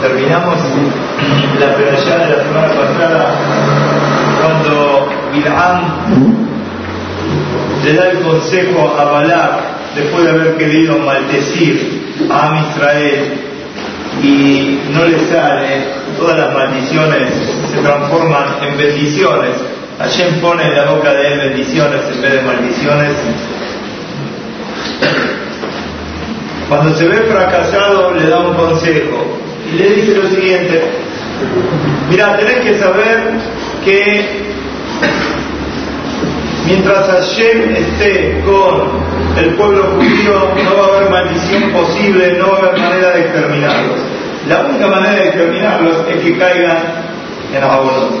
terminamos la peralla de la semana pasada cuando Bilham le da el consejo a Balak después de haber querido maldecir a Am Israel y no le sale, todas las maldiciones se transforman en bendiciones. Hashem pone en la boca de él bendiciones en vez de maldiciones. Cuando se ve fracasado le da un consejo y le dice lo siguiente, mira, tenés que saber que mientras Hashem esté con el pueblo judío no va a haber maldición posible, no va a haber manera de exterminarlos. La única manera de exterminarlos es que caigan en abonos,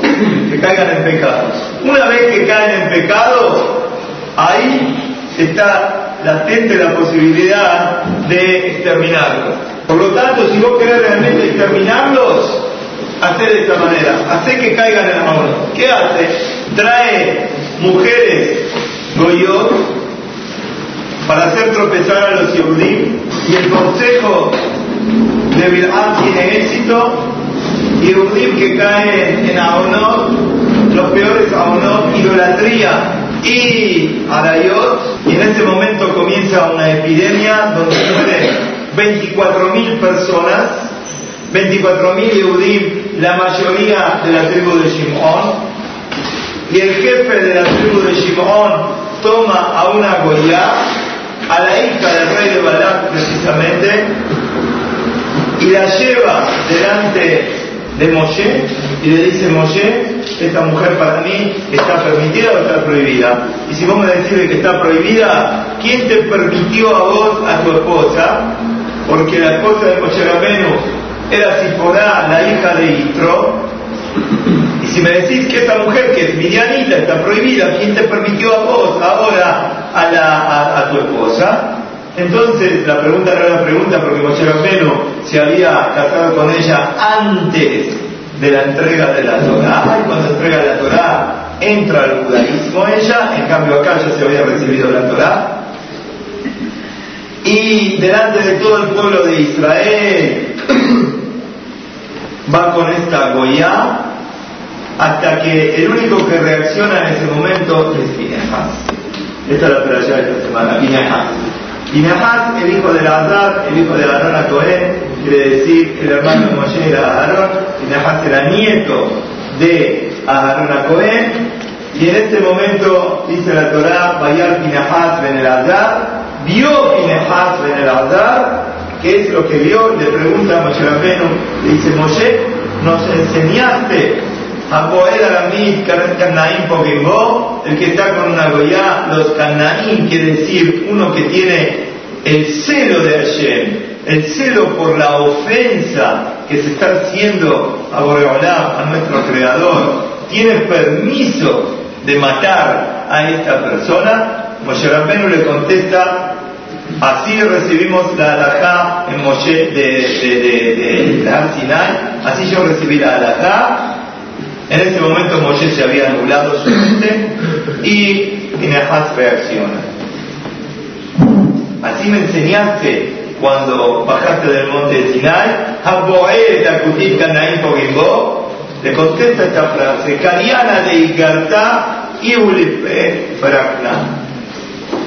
que caigan en pecado. Una vez que caen en pecado, ahí está latente la posibilidad de exterminarlos. Por lo tanto, si vos querés realmente exterminarlos, hace de esta manera, hace que caigan en abonos. ¿Qué hace? Trae mujeres goyot para hacer tropezar a los Yehudim y el consejo de Bil'am tiene éxito Yehudim que caen en Aonot los peores Aonot, idolatría y Arayot y en ese momento comienza una epidemia donde mueren 24.000 personas. 24.000 Yehudim la mayoría de la tribu de Shimon y el jefe de la tribu de Shimon toma a una Goya, a la hija del rey de Balak precisamente, y la lleva delante de Moshe y le dice, Moshe, esta mujer para mí está permitida o está prohibida. Y si vos me decís que está prohibida, ¿quién te permitió a vos, a tu esposa? Porque la esposa de Moshe Rabenu era Siporá, la hija de Istro, y si me decís que esta mujer que es Mirianita está prohibida, ¿quién te permitió a vos ahora a, la, a, tu esposa? Entonces, la pregunta era pregunta porque Moshe Rabbeinu se había casado con ella antes de la entrega de la Torah. Y cuando entrega la Torah entra al judaísmo ella, en cambio acá ya se había recibido la Torah. Y delante de todo el pueblo de Israel va con esta Goya hasta que el único que reacciona en ese momento es Pinehas. Esta es la peralla de esta semana, Pinehas. Pinehas, el hijo de Lazar, el hijo de Aarón a Cohen, quiere decir el hermano de Moshe era Aarón, Pinehas era nieto de Aarón a Cohen, y en este momento dice la Torah, Bayar Pinehas ben el Azar, vio Pinehas ben el Azar, ¿qué es lo que vio? Le pregunta a Moshe Rabbeinu, le dice, Moshe, nos enseñaste a poder Aramid Canaín Pogimbo, el que está con una goya, los Canaín quiere decir uno que tiene el celo de Hashem, el celo por la ofensa que se está haciendo a Boreolá, a nuestro Creador, tiene permiso de matar a esta persona, Moshe Rabbeinu le contesta, así recibimos la alajá en Moshe de, de, así yo recibí la alajá, en ese momento Moshe se había anulado su mente y Pinehas reacciona. Así me enseñaste cuando bajaste del monte Sinai, le contesta esta frase, Cariana de Igartá y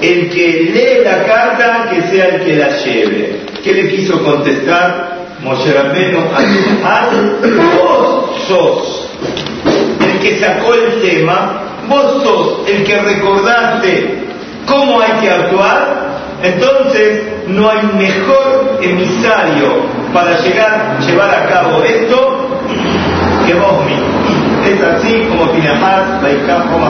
El que lee la carta, que sea el que la lleve. ¿Qué le quiso contestar Moshe Rabbeinu a Vos sos el que sacó el tema, vos sos el que recordaste cómo hay que actuar, entonces no hay mejor emisario para llegar, llevar a cabo esto que vos mismo. Es así como Pinahas, como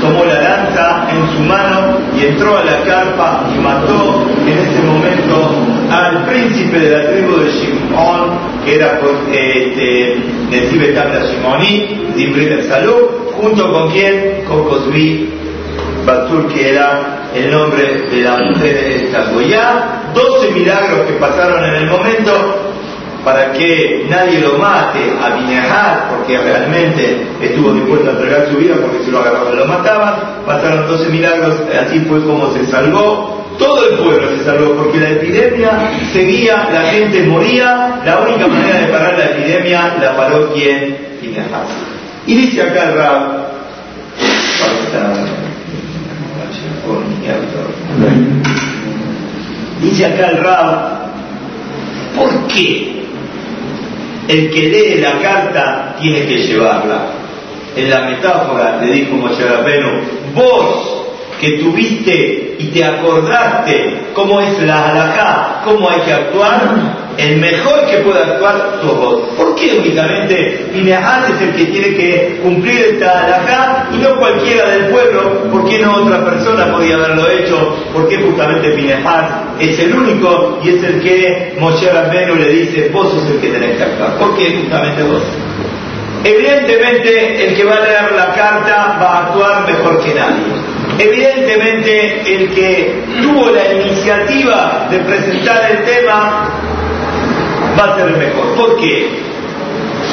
tomó la lanza en su mano y entró a la carpa y mató en ese momento al príncipe de la tribu de Shimon, que era este, Nesibe Tabla Shimoni, Zimri Salud, junto con quien, con Cosbi Batur, que era el nombre de la mujer de esta Goya, 12 milagros que pasaron en el momento para que nadie lo mate a Binehad, porque realmente estuvo dispuesto a entregar su vida, porque si lo agarraban lo mataban, pasaron 12 milagros, así fue como se salvó todo el pueblo se salvó porque la epidemia seguía, la gente moría, la única manera de Midian la paró quien Pinehas. Y dice acá el Rab, dice acá el Rab, ¿por qué el que lee la carta tiene que llevarla? En la metáfora le dijo Moshe Rabbeinu, vos que tuviste y te acordaste cómo es la halajá, cómo hay que actuar, el mejor que puede actuar sos vos. ¿Por qué únicamente Pinehas es el que tiene que cumplir esta halajá y no cualquiera del pueblo? ¿Por qué no otra persona podía haberlo hecho? ¿Por qué justamente Pinehas es el único y es el que Moshe Rabbenu le dice, vos sos el que tenés que actuar? ¿Por qué justamente vos? Evidentemente el que va a leer la carta va a actuar mejor que nadie. Evidentemente el que tuvo la iniciativa de presentar el tema va a ser mejor. ¿Por qué?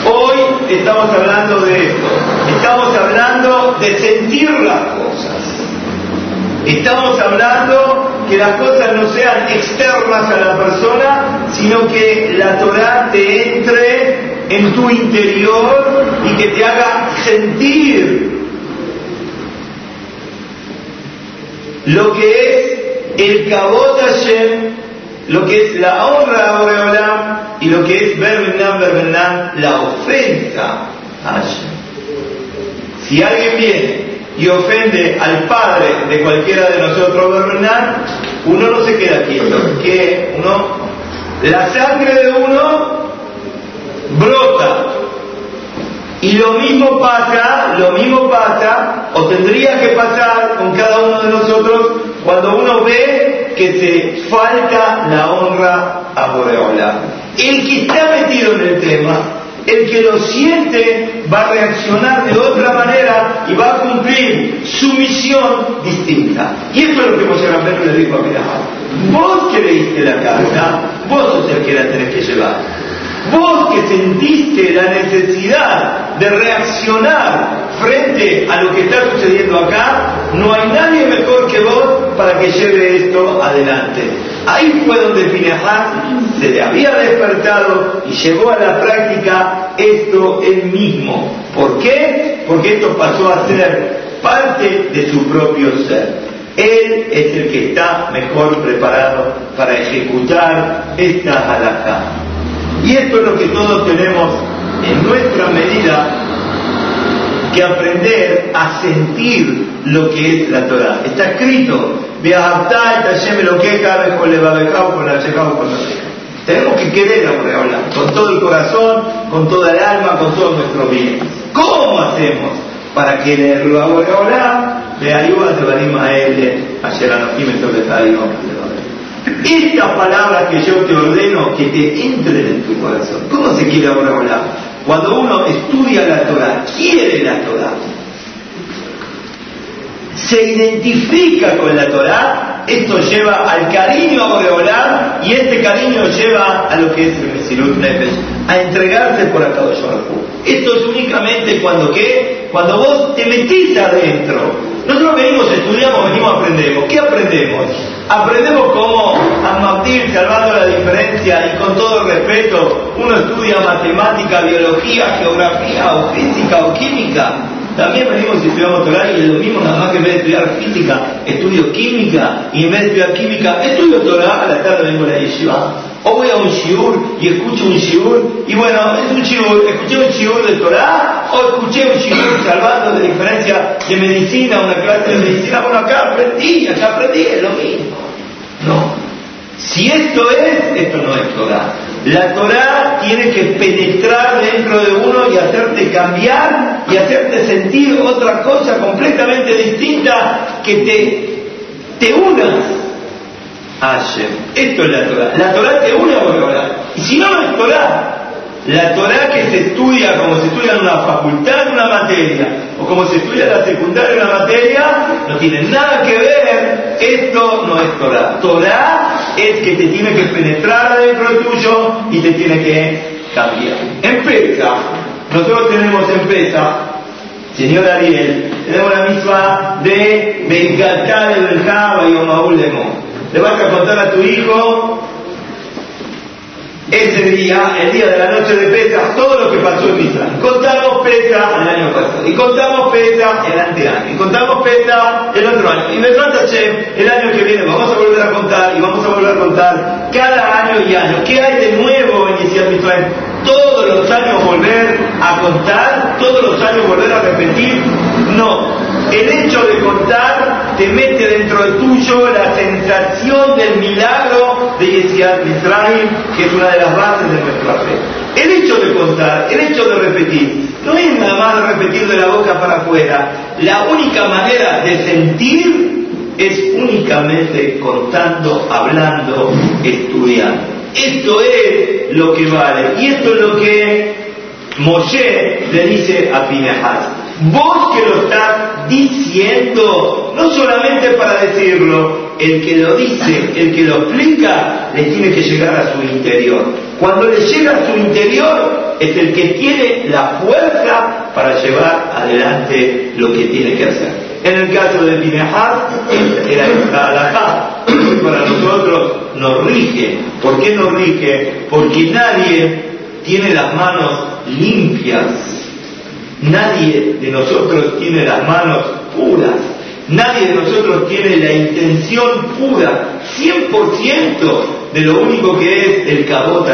Hoy estamos hablando de esto. Estamos hablando de sentir las cosas. Estamos hablando que las cosas no sean externas a la persona, sino que la Torah te entre en tu interior y que te haga sentir lo que es el Kabot Hashem, lo que es la honra a Boreolam y lo que es Berbenan, Berbenan, la ofensa a Hashem. Si alguien viene y ofende al padre de cualquiera de nosotros, Berbenan, uno no se queda quieto, que uno, la sangre de uno brota y lo mismo pasa, lo mismo pasa, o tendría que pasar con cada uno de nosotros cuando uno ve que se falta la honra a Boreola. El que está metido en el tema, el que lo siente, va a reaccionar de otra manera y va a cumplir su misión distinta. Y eso es lo que José Ramiro le dijo a Pirajá. Vos que leíste la carta, vos sos el que la tenés que llevar. Vos que sentiste la necesidad de reaccionar frente a lo que está sucediendo acá, no hay nadie mejor que vos para que lleve esto adelante. Ahí fue donde Pinehas se le había despertado y llevó a la práctica esto él mismo. ¿Por qué? Porque esto pasó a ser parte de su propio ser. Él es el que está mejor preparado para ejecutar esta halakha. Y esto es lo que todos tenemos en nuestra medida que aprender a sentir lo que es la Torah. Está escrito, tenemos que querer a hablar con todo el corazón, con toda el alma, con todo nuestro bien. ¿Cómo hacemos para quererlo a Boreolam? De ayuda de Barim a él, a los de estas palabras que yo te ordeno que te entren en tu corazón. ¿Cómo se quiere ahora hablar? Cuando uno estudia la Torah, quiere la Torah, se identifica con la Torah, esto lleva al cariño a Boreolam y este cariño lleva a lo que es el Mesirut Nefesh, a entregarse por acá de Esto es únicamente cuando qué? Cuando vos te metís adentro. Nosotros venimos, estudiamos, venimos, aprendemos. ¿Qué aprendemos? Aprendemos cómo Martín, salvando la diferencia y con todo respeto, uno estudia matemática, biología, geografía o física o química. También venimos y estudiamos Torah y es lo mismo, nada más que en vez de estudiar física, estudio química y en vez de estudiar química, estudio Torah, a la tarde vengo a la yeshiva. O voy a un shiur y escucho un shiur y bueno, es un shiur, escuché un shiur de Torah o escuché un shiur salvando de diferencia de medicina, una clase de medicina, bueno, acá aprendí, acá aprendí, es lo mismo. No. Si esto es, esto no es Torah. La Torah tiene que penetrar dentro de uno y hacerte cambiar y hacerte sentir otra cosa completamente distinta que te, te una esto es la Torah. La Torah te une a Boreolam. Y si no, es Torah. La Torah que se estudia como se estudia en una facultad, una materia, o como se estudia en la secundaria, una materia, no tiene nada que ver. Esto no es Torah. Torah es que te tiene que penetrar adentro tuyo y te tiene que cambiar. Empieza. Nosotros tenemos empresa, señor Ariel, tenemos la misma de Bengatar el Java y Omaul Lemon le vas a contar a tu hijo ese día, el día de la noche de Pesach, todo lo que pasó en Israel. Contamos Pesach el año pasado, y contamos Pesach el anteaño, y contamos Pesach el otro año. Y me trata el año que viene vamos a volver a contar, y vamos a volver a contar cada año y año. ¿Qué hay de nuevo en Israel? Todos los años volver a contar, todos los años volver a repetir. No, el hecho de contar te mete dentro de tuyo la sensación del milagro de Yesiat Israel, que es una de las bases de nuestra fe. El hecho de contar, el hecho de repetir, no es nada más repetir de la boca para afuera. La única manera de sentir es únicamente contando, hablando, estudiando. Esto es lo que vale. Y esto es lo que Moshe le dice a Pinehas. Vos que lo estás diciendo, no solamente para decirlo, el que lo dice, el que lo explica, le tiene que llegar a su interior. Cuando le llega a su interior, es el que tiene la fuerza para llevar adelante lo que tiene que hacer. En el caso de Pinehas, era la halajá, para nosotros nos rige. ¿Por qué nos rige? Porque nadie tiene las manos limpias Nadie de nosotros tiene las manos puras. Nadie de nosotros tiene la intención pura, 100% de lo único que es el Kabot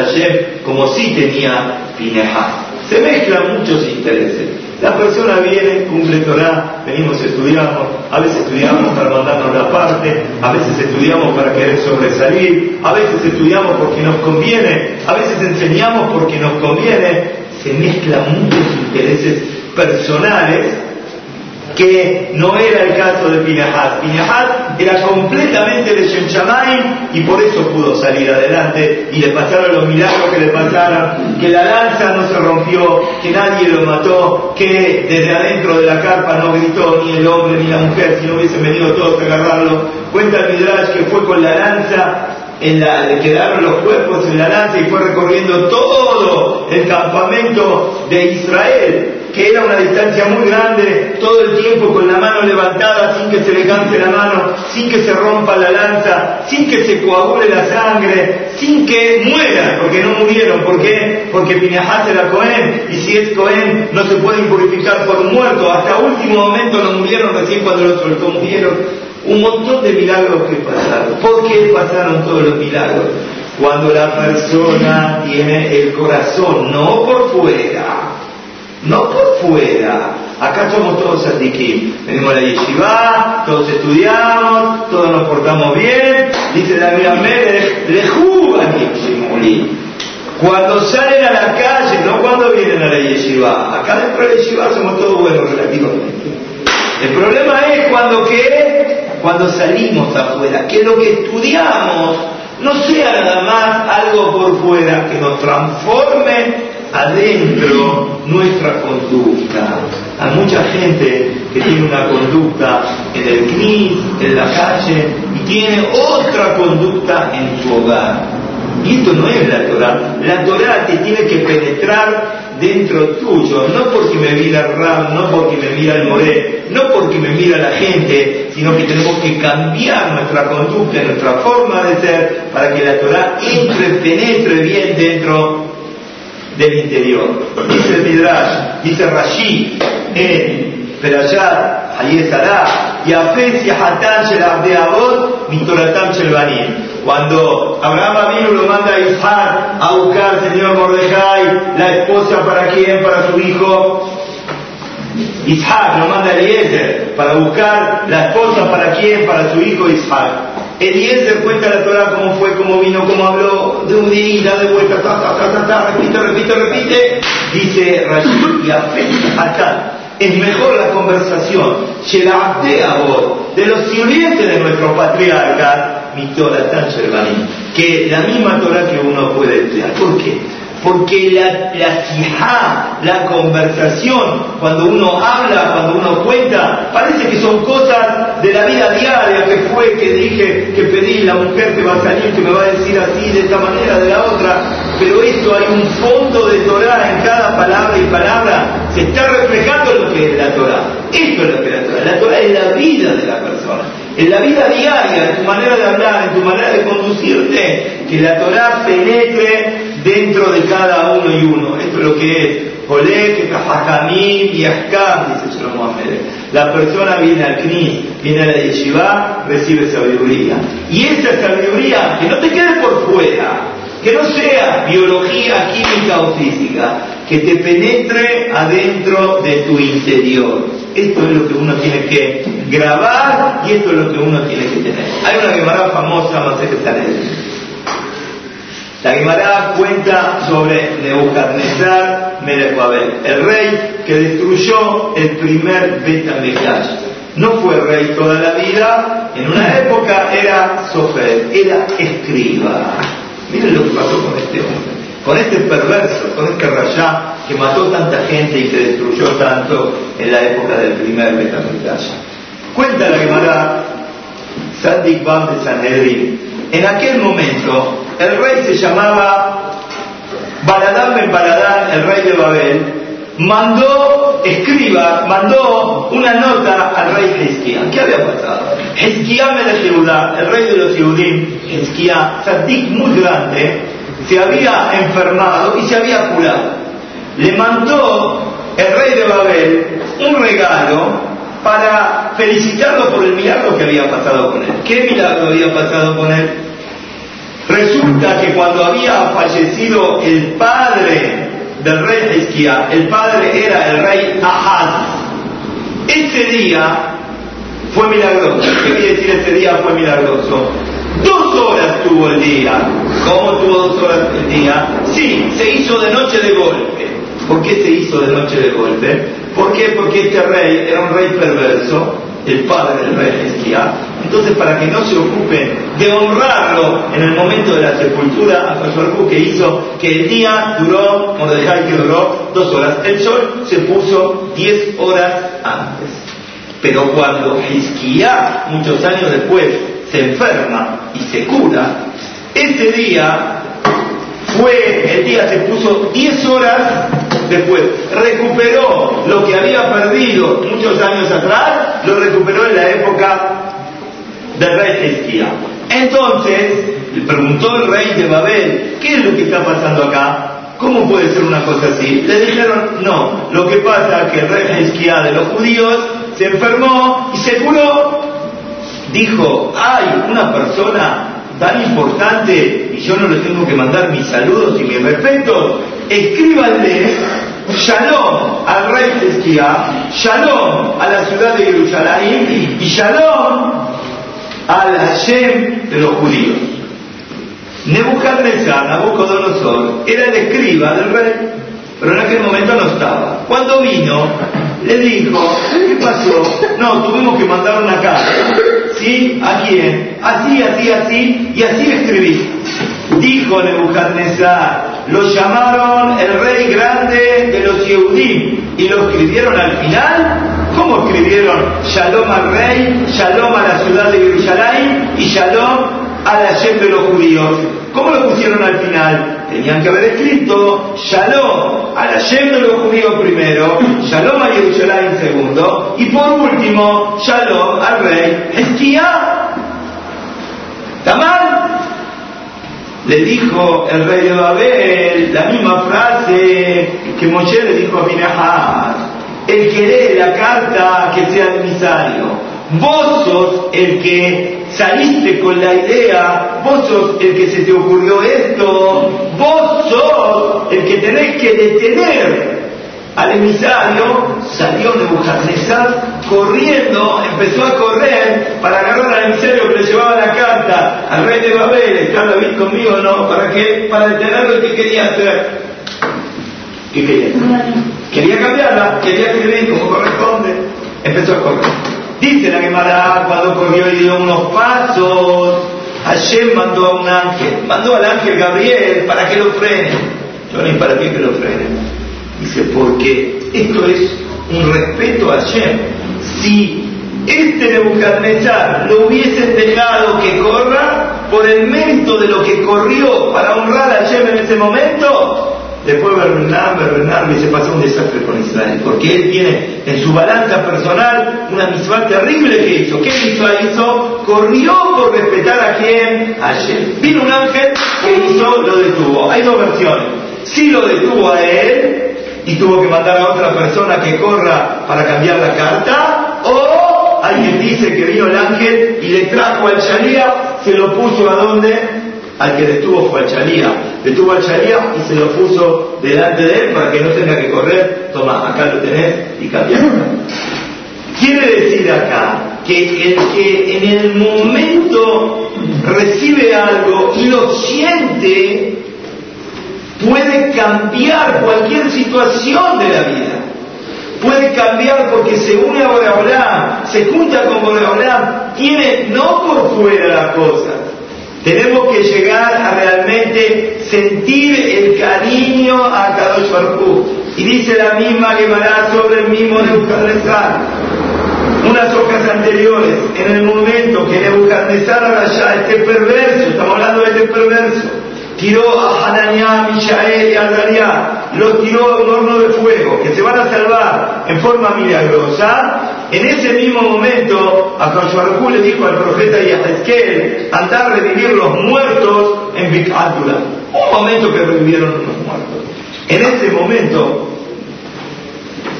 como sí tenía Pinehas. Se mezclan muchos intereses. La persona viene, cumple Torah, venimos, estudiamos, a veces estudiamos para mandarnos la parte, a veces estudiamos para querer sobresalir, a veces estudiamos porque nos conviene, a veces enseñamos porque nos conviene, se mezclan muchos intereses personales que no era el caso de Pinahas. Pinahas era completamente de Shemshamaim y por eso pudo salir adelante y le pasaron los milagros que le pasaron, que la lanza no se rompió, que nadie lo mató, que desde adentro de la carpa no gritó ni el hombre ni la mujer, si no hubiesen venido todos a agarrarlo. Cuenta Midrash que fue con la lanza en la, le quedaron los cuerpos en la lanza y fue recorriendo todo el campamento de Israel, que era una distancia muy grande, todo el tiempo con la mano levantada, sin que se le canse la mano, sin que se rompa la lanza, sin que se coagule la sangre, sin que mueran, porque no murieron. ¿Por qué? Porque Pinehas era Cohen, y si es Cohen, no se puede impurificar por muerto. Hasta último momento no murieron, recién cuando lo soltó murieron un montón de milagros que pasaron. ¿Por qué pasaron todos los milagros? Cuando la persona tiene el corazón, no por fuera, no por fuera. Acá somos todos aquí. Venimos a la yeshiva, todos estudiamos, todos nos portamos bien. Dice la mía le Cuando salen a la calle, no cuando vienen a la yeshiva. Acá dentro de la yeshiva somos todos buenos relativamente. El problema es cuando que cuando salimos afuera, que lo que estudiamos no sea nada más algo por fuera, que nos transforme adentro nuestra conducta. Hay mucha gente que tiene una conducta en el CNIS, en la calle, y tiene otra conducta en su hogar. Y esto no es la Torah. La Torah te tiene que penetrar dentro tuyo, no porque me mira Ram, no porque me mira el Moré, no porque me mira la gente, sino que tenemos que cambiar nuestra conducta, nuestra forma de ser, para que la Torah entre, penetre bien dentro del interior. Dice el Midrash, dice Rashi, en Perayat, Hayesará, y Afes y Hatan Shel Abdeabot, Mitoratam Shel. Cuando Abraham vino lo manda a Isaac a buscar, señor Mordejai, la esposa para quién, para su hijo. Isaac lo manda a Eliezer para buscar la esposa para quién, para su hijo Isaac. Eliezer cuenta la Torah cómo fue, cómo vino, cómo habló, de un día, de vuelta, ta, ta, ta, ta, repite, repite, repite. Dice Rashid y acá es mejor la conversación, de los sirvientes de nuestro patriarca, mi Torah tan que la misma Torah que uno puede estudiar. ¿Por qué? Porque la, la la conversación, cuando uno habla, cuando uno cuenta, parece que son cosas de la vida diaria, que fue, que dije, que pedí, la mujer que va a salir, que me va a decir así, de esta manera, de la otra, pero esto hay un fondo de Torah en cada palabra y palabra, se está reflejando lo que es la Torah. Esto es lo que es la Torah. La Torah es la vida de la persona, en la vida diaria, en tu manera de hablar, en tu manera de conducirte, que la Torah penetre dentro de cada uno y uno. Esto es lo que es Olek, Kafajamim y Askam, dice Shlomo La persona viene al Knis, viene a la Yeshiva, recibe sabiduría. Y esa sabiduría, que no te quede por fuera, que no sea biología, química o física, que te penetre adentro de tu interior. Esto es lo que uno tiene que grabar y esto es lo que uno tiene que tener. Hay una Gemara famosa, tal La Gemara cuenta sobre Nebuchadnezzar Melech el rey que destruyó el primer Betamigdash. No fue rey toda la vida, en una época era sofer, era escriba. Miren lo que pasó con este hombre, con este perverso, con este rayá que mató tanta gente y que destruyó tanto en la época del primer Betamigdash. Cuenta la Gemara Sadik Bam de Sanhedrin. En aquel momento, el rey se llamaba Baladán Ben el rey de Babel, mandó, escriba, mandó una nota al rey Hezquía. ¿Qué había pasado? Hezquía de Judá, el rey de los Yehudim, Hezquía, Sadik muy grande, se había enfermado y se había curado. Le mandó el rey de Babel un regalo para felicitarlo por el milagro que había pasado con él. ¿Qué milagro había pasado con él? Resulta que cuando había fallecido el padre del rey Esquía, el padre era el rey Ahaz. Ese día fue milagroso. ¿Qué quiere decir ese día fue milagroso? Dos horas tuvo el día. ¿Cómo tuvo dos horas el día? Sí, se hizo de noche de golpe. ¿Por qué se hizo de noche de golpe? ¿Por qué? Porque este rey era un rey perverso, el padre del rey Esquía. Entonces, para que no se ocupe de honrarlo en el momento de la sepultura, a que hizo que el día duró, dejar que duró dos horas. El sol se puso diez horas antes. Pero cuando Esquía, muchos años después, se enferma y se cura, ese día fue, el día se puso diez horas después, recuperó lo que había perdido muchos años atrás, lo recuperó en la época del rey Esquía. Entonces, le preguntó el rey de Babel, ¿qué es lo que está pasando acá? ¿Cómo puede ser una cosa así? Le dijeron, no, lo que pasa es que el rey Esquía de los judíos se enfermó y se curó. Dijo, hay una persona tan importante y yo no le tengo que mandar mis saludos y mis respetos, escríbanle Shalom al rey de Esquía, Shalom a la ciudad de Jerusalén y Shalom al Hashem de los judíos. Nebuchadnezzar, Nabucodonosor, era el escriba del rey, pero en aquel momento no estaba. Cuando vino, le dijo, ¿qué pasó? No, tuvimos que mandar una carta. ¿A quién? Así, así, así, y así escribí. Dijo Nebuchadnezzar, lo llamaron el rey grande de los Yehudim y lo escribieron al final. ¿Cómo escribieron Shalom al rey, Shalom a la ciudad de Jerusalén y Shalom a la de los judíos? ¿Cómo lo pusieron al final? Tenían que haber escrito Shalom a la de los judíos primero, Shalom a Jerusalén segundo y por último Shalom al rey Esquía. ¿Está mal? le dijo el rey de Babel la misma frase que Moshe le dijo a Pinahas. El que lee la carta que sea emisario. Vos sos el que saliste con la idea, vos sos el que se te ocurrió esto, vos sos el que tenés que detener al emisario, salió Nebuchadnezzar corriendo, empezó a correr para agarrar al emisario que le llevaba la carta al rey de Babel, ¿está David conmigo no? ¿Para qué? Para detenerlo, ¿qué quería hacer? ¿Qué quería hacer? Quería cambiarla, quería escribir como corresponde, empezó a correr. Dice la Gemara, cuando corrió y dio unos pasos, Hashem mandó a un ángel, mandó al ángel Gabriel para que lo frene. Yo ni para qué que lo frene Dice, porque esto es un respeto a Hashem. Si este Nebuchadnezzar lo hubiesen dejado que corra, por el mérito de lo que corrió para honrar a Hashem en ese momento, Después Bernard, Bernard se pasó un desastre con Israel, porque él tiene en su balanza personal una misma terrible que hizo. ¿Qué hizo? Hizo, corrió por respetar a quién? Ayer. Vino un ángel que hizo, lo detuvo. Hay dos versiones. Si lo detuvo a él y tuvo que mandar a otra persona que corra para cambiar la carta, o alguien dice que vino el ángel y le trajo al Sharia, se lo puso a dónde? Al que detuvo fue al Chalía. Detuvo al Chalía y se lo puso delante de él para que no tenga que correr. Toma, acá lo tenés y cambiarlo. Quiere decir acá que el que en el momento recibe algo y lo siente, puede cambiar cualquier situación de la vida. Puede cambiar porque se une a Boreolam, se junta con Boreolam, tiene no por fuera las cosas, tenemos que llegar a realmente sentir el cariño a Kadosh Baruj Y dice la misma Gemara sobre el mismo Nebuchadnezzar. Unas hojas anteriores, en el momento que Nebuchadnezzar allá, este perverso, estamos hablando de este perverso, tiró a Hananiah, Mishael y Azariah, los tiró a un horno de fuego, que se van a salvar en forma milagrosa, en ese mismo momento a Joshua le dijo al profeta Yahezkel, andar a revivir los muertos en Bicátula. Un momento que revivieron los muertos. En ese momento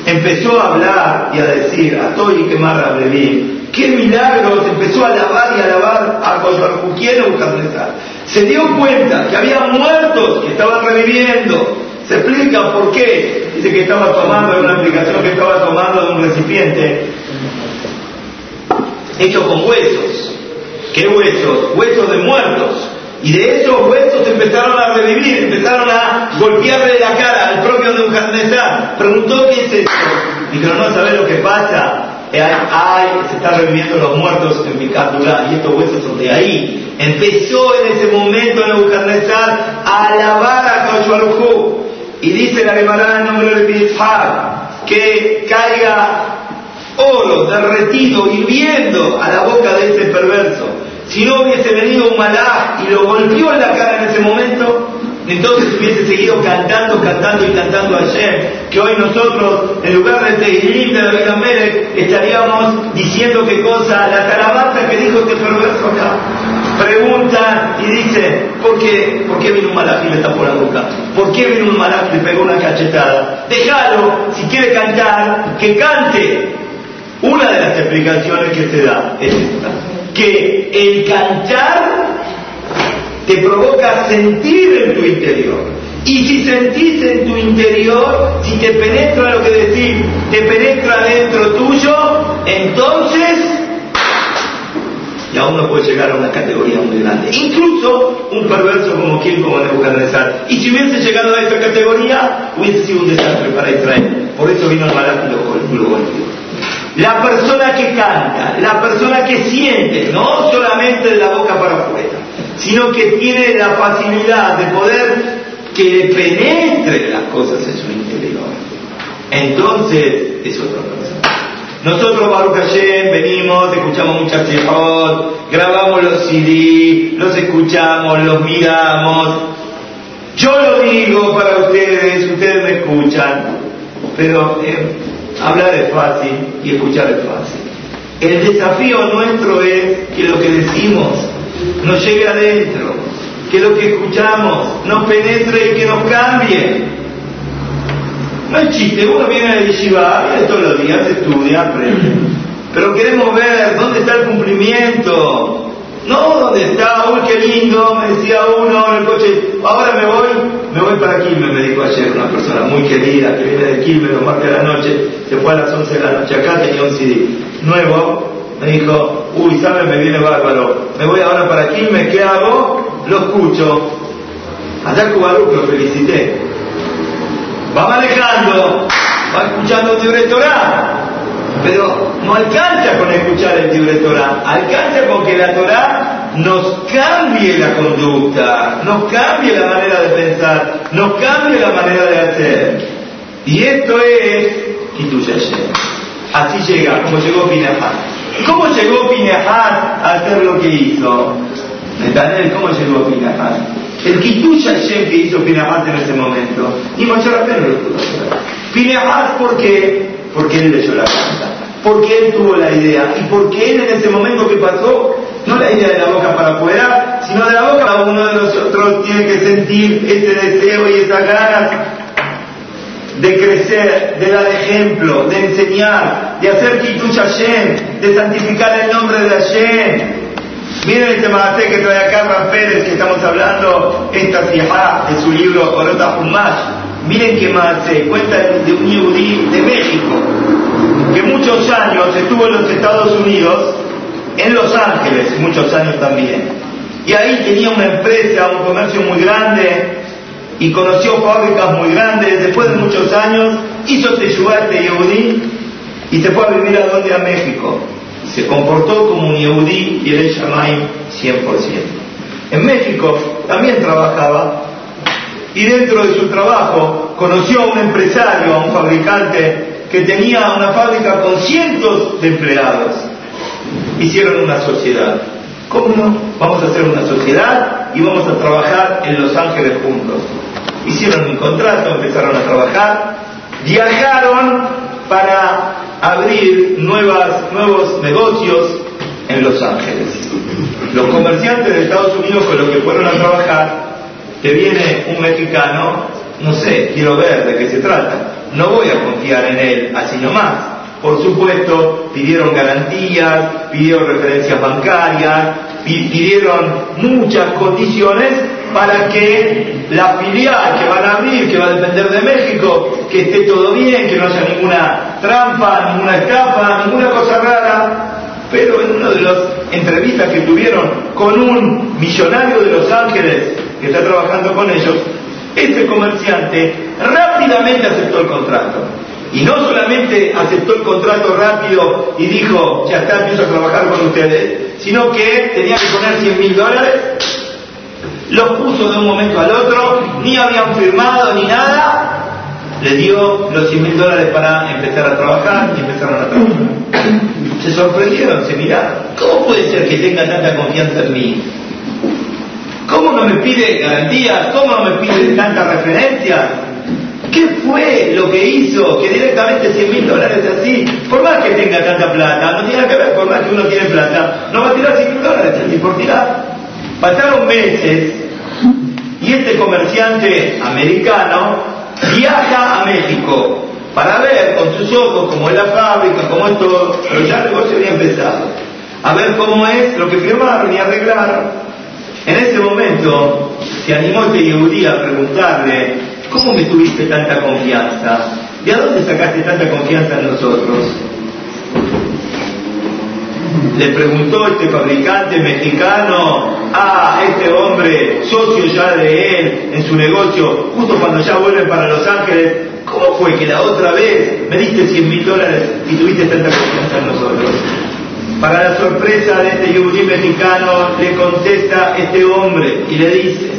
empezó a hablar y a decir, a todo y quemar a Breví, qué milagros, empezó a alabar y alabar a Joshua ¿quién se dio cuenta que había muertos que estaban reviviendo. Se explica por qué. Dice que estaba tomando, una aplicación que estaba tomando de un recipiente hecho con huesos. ¿Qué huesos? Huesos de muertos. Y de esos huesos empezaron a revivir, empezaron a golpearle la cara al propio Nebuchadnezzar. Preguntó qué es esto. Dijo, no sabes lo que pasa. Ay, se están reviviendo los muertos en mi cápsula y estos huesos son de ahí. Empezó en ese momento Nebuchadnezzar a alabar a Kaushbarujú. Y dice la Gemara en nombre de Pizhar que caiga oro derretido, hirviendo a la boca de ese perverso. Si no hubiese venido un malá y lo golpeó en la cara en ese momento, entonces hubiese seguido cantando, cantando y cantando a Hashem, que hoy nosotros, en lugar de Tehilim de David Amérez, estaríamos diciendo qué cosa, la calabaza que dijo este perverso acá. Pregunta y dice, ¿por qué, ¿por qué vino un malaj y le tapó la boca? ¿Por qué vino un malaj y le pegó una cachetada? Déjalo, si quiere cantar, que cante. Una de las explicaciones que se da es esta, que el cantar te provoca sentir en tu interior. Y si sentís en tu interior, si te penetra lo que decís, te penetra dentro tuyo, entonces ya uno puede llegar a una categoría muy grande. Incluso un perverso como quien, como Nebuchadnezzar. Y si hubiese llegado a esa categoría, hubiese sido un desastre para Israel. Por eso vino el malak y lo golpeó. La persona que canta, la persona que siente, no solamente de la boca para afuera sino que tiene la facilidad de poder que penetre las cosas en su interior. Entonces es otra persona. Nosotros, Baruch venimos, escuchamos muchas sijot, grabamos los CD, los escuchamos, los miramos. Yo lo digo para ustedes, ustedes me escuchan, pero eh, hablar es fácil y escuchar es fácil. El desafío nuestro es que lo que decimos nos llegue adentro, que lo que escuchamos nos penetre y que nos cambie. No es chiste, uno viene la yeshiva, viene todos los días, estudia, aprende. Pero queremos ver dónde está el cumplimiento. No, dónde está, uy, qué lindo, me decía uno en el coche, ahora me voy, me voy para Quilmes, me dijo ayer una persona muy querida que viene de Quilmes, los martes de la noche, se fue a las 11 de la noche, acá tenía un CD nuevo, me dijo, uy, ¿sabes? Me viene bárbaro. Me voy ahora para Quilmes, ¿qué hago? Lo escucho. Allá Cubaruc lo felicité. Va manejando, va escuchando el Torah. Pero no alcanza con escuchar el Tibre Torah, alcanza con que la Torah nos cambie la conducta, nos cambie la manera de pensar, nos cambie la manera de hacer. Y esto es Kituyashem. Así llega, como llegó Pinajat. ¿Cómo llegó Pinehas a hacer lo que hizo? ¿Entendés cómo llegó Pinehas? El Kitush Hashem que hizo Pinehas en ese momento, ni Moshe Rabbeinu lo pudo hacer. Pinehas, ¿por qué? Porque él leyó la carta, porque él tuvo la idea y porque él en ese momento que pasó, no la idea de la boca para afuera, sino de la boca para uno de nosotros tiene que sentir ese deseo y esa ganas de crecer, de dar ejemplo, de enseñar, de hacer Kitush Hashem, de santificar el nombre de Hashem, Miren este Mahaté que trae acá Ram Pérez, que estamos hablando, esta sijá de su libro Orota Humash. Miren que Mahaté cuenta de un yudí de México, que muchos años estuvo en los Estados Unidos, en Los Ángeles, muchos años también. Y ahí tenía una empresa, un comercio muy grande, y conoció fábricas muy grandes. Después de muchos años, hizo Teshuvah este yudí y se fue a vivir a donde? A México se comportó como un yehudí y el Shammai 100%. En México también trabajaba y dentro de su trabajo conoció a un empresario, a un fabricante que tenía una fábrica con cientos de empleados. Hicieron una sociedad. ¿Cómo no? Vamos a hacer una sociedad y vamos a trabajar en Los Ángeles juntos. Hicieron un contrato, empezaron a trabajar, viajaron para abrir nuevas, nuevos negocios en Los Ángeles. Los comerciantes de Estados Unidos con los que fueron a trabajar, que viene un mexicano, no sé, quiero ver de qué se trata. No voy a confiar en él así nomás. Por supuesto, pidieron garantías, pidieron referencias bancarias, pidieron muchas condiciones para que la filial que van a abrir, que va a depender de México, que esté todo bien, que no haya ninguna trampa, ninguna estafa, ninguna cosa rara. Pero en una de las entrevistas que tuvieron con un millonario de Los Ángeles que está trabajando con ellos, ese comerciante rápidamente aceptó el contrato. Y no solamente aceptó el contrato rápido y dijo, ya está, empiezo a trabajar con ustedes, sino que tenía que poner 100 mil dólares los puso de un momento al otro, ni habían firmado ni nada, le dio los 100 mil dólares para empezar a trabajar y empezaron a trabajar. Se sorprendieron, se miraron, ¿cómo puede ser que tenga tanta confianza en mí? ¿Cómo no me pide garantías? ¿Cómo no me pide tanta referencia? ¿Qué fue lo que hizo que directamente 100 mil dólares así? Por más que tenga tanta plata, no tiene que ver, por más que uno tiene plata, no va a tirar 100 mil dólares, ni por tirar. Pasaron meses y este comerciante americano viaja a México para ver con sus ojos cómo es la fábrica, cómo es todo, pero ya el negocio había empezado. A ver cómo es lo que firmaron y arreglaron. En ese momento se animó este Yehudi a preguntarle, ¿cómo me tuviste tanta confianza? ¿De dónde sacaste tanta confianza en nosotros? le preguntó este fabricante mexicano a este hombre, socio ya de él en su negocio, justo cuando ya vuelven para Los Ángeles, ¿cómo fue que la otra vez me diste 100 mil dólares y tuviste tanta confianza en nosotros? Para la sorpresa de este yudí mexicano, le contesta este hombre y le dice,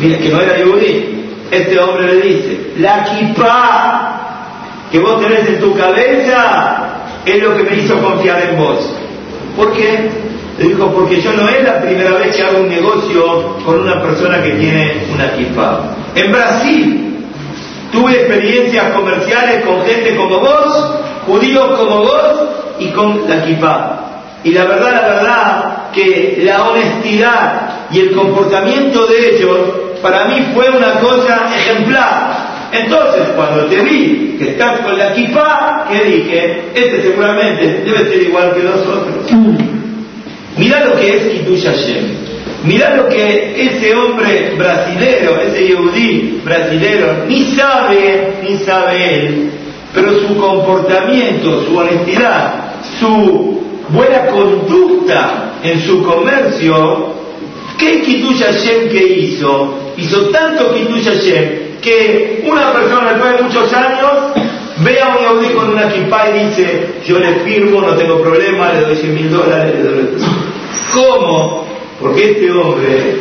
mira que no era yudí, este hombre le dice, la kipá que vos tenés en tu cabeza es lo que me hizo confiar en vos. ¿Por qué? Le dijo, porque yo no es la primera vez que hago un negocio con una persona que tiene una kifa. En Brasil tuve experiencias comerciales con gente como vos, judíos como vos y con la kifa. Y la verdad, la verdad, que la honestidad y el comportamiento de ellos para mí fue una cosa ejemplar. Entonces, cuando te vi que estás con la kifa, que dije, este seguramente debe ser igual que nosotros. Mirá lo que es Kiddush Hashem. Mirá lo que ese hombre brasilero, ese yehudí brasilero, ni sabe, ni sabe él, pero su comportamiento, su honestidad, su buena conducta en su comercio, ¿qué Kiddush Hashem que hizo? Hizo tanto Kiddush Hashem que una persona después de muchos años ve a un yaudí con una kippah y dice, yo le firmo, no tengo problema, le doy 100 mil dólares, le doy... ¿Cómo? Porque este hombre,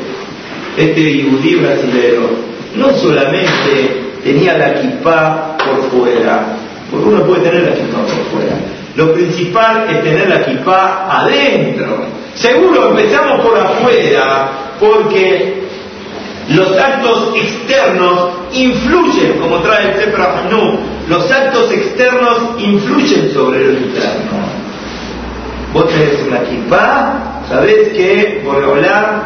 este yudí brasileño, no solamente tenía la kippah por fuera, porque uno puede tener la kippah por fuera, lo principal es tener la kippah adentro. Seguro empezamos por afuera, porque Los actos externos influyen, como trae el Sefer los actos externos influyen sobre lo interno. Vos tenés una equipa, sabés que por hablar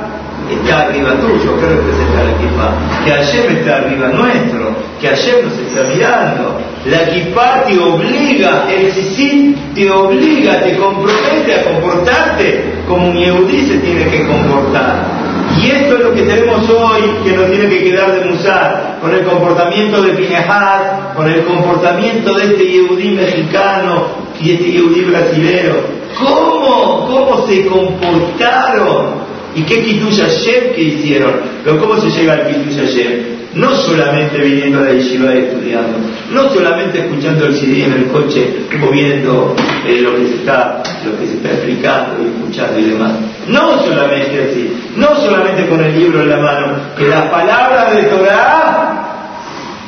está arriba tuyo, ¿qué representa la equipa? Que ayer está arriba nuestro, que ayer nos está mirando. La equipa te obliga, el sí te obliga, te compromete a comportarte como un yehudí se tiene que comportar. Y esto es lo que tenemos hoy que nos tiene que quedar de musar, con el comportamiento de Pinejad, con el comportamiento de este Yehudí mexicano y este Yehudí brasilero. ¿Cómo, ¿Cómo se comportaron? ¿Y qué Kitush Hashem que hicieron? ¿cómo se llega al Kitush Hashem? No solamente viniendo a la yeshiva y estudiando, no solamente escuchando el CD en el coche o viendo eh, lo, que se está, lo que se está explicando y escuchando y demás. No solamente así, no solamente con el libro en la mano, que la palabra de Torah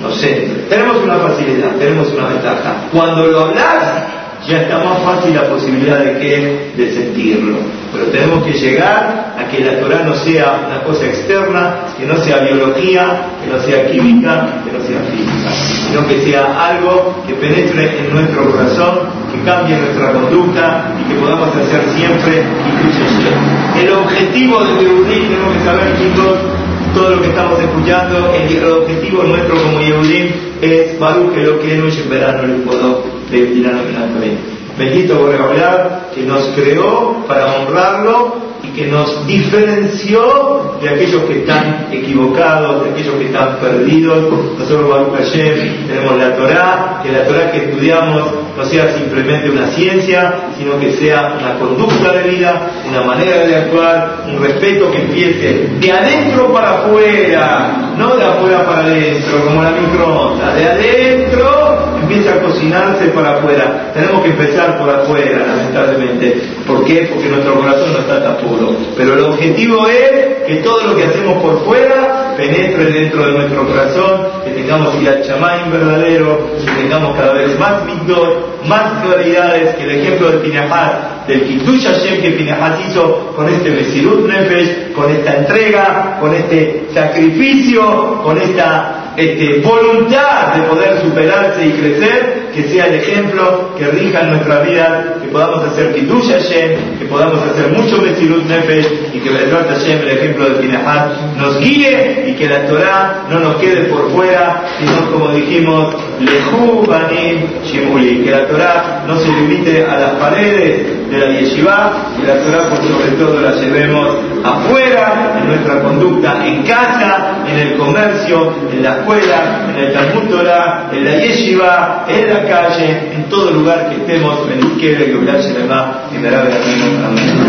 no sé, tenemos una facilidad, tenemos una ventaja. Cuando lo hablas, ya está más fácil la posibilidad de que de sentirlo. Pero tenemos que llegar a que la Torah no sea una cosa externa, que no sea biología, que no sea química, que no sea física, sino que sea algo que penetre en nuestro corazón, que cambie nuestra conducta y que podamos hacer siempre incluso El objetivo de Yehudim, tenemos que saber chicos, todo lo que estamos escuchando, el, objetivo nuestro como Yehudim es Baruch lo que no es en verano el de Bendito Boreolam que nos creó para honrarlo y que nos diferenció de aquellos que están equivocados, de aquellos que están perdidos. Nosotros, Baruch tenemos la Torah, que la Torah que estudiamos no sea simplemente una ciencia, sino que sea una conducta de vida, una manera de actuar, un respeto que empiece de adentro para afuera, no de afuera para adentro, como la microonda, de adentro empieza a cocinarse para afuera. Tenemos que empezar por afuera, lamentablemente. ¿Por qué? Porque nuestro corazón no está tan puro. Pero el objetivo es que todo lo que hacemos por fuera penetre dentro de nuestro corazón, que tengamos el chamain verdadero, que tengamos cada vez más victor, más claridades que el ejemplo de Pinahat, del Kitush Hashem que Pinahat hizo con este Mesirut Nefesh, con esta entrega, con este sacrificio, con esta este, voluntad de poder superarse y crecer, que sea el ejemplo que rija nuestra vida, que podamos hacer Kiddush Hashem, que podamos hacer mucho Mesirut Nefesh y que Bedrat Hashem, el ejemplo de Pinahat, nos guíe y que la Torah no nos quede por fuera, sino como dijimos, Lehu Banim Shimuli, que la Torah no se limite a las paredes de la yeshiva, que la Torah por sobre todo la llevemos afuera, en nuestra conducta, en casa, en el comercio, en la escuela, en el Talmud Torah, en la yeshiva, en la calle, en todo lugar que estemos, en el que y en Amén.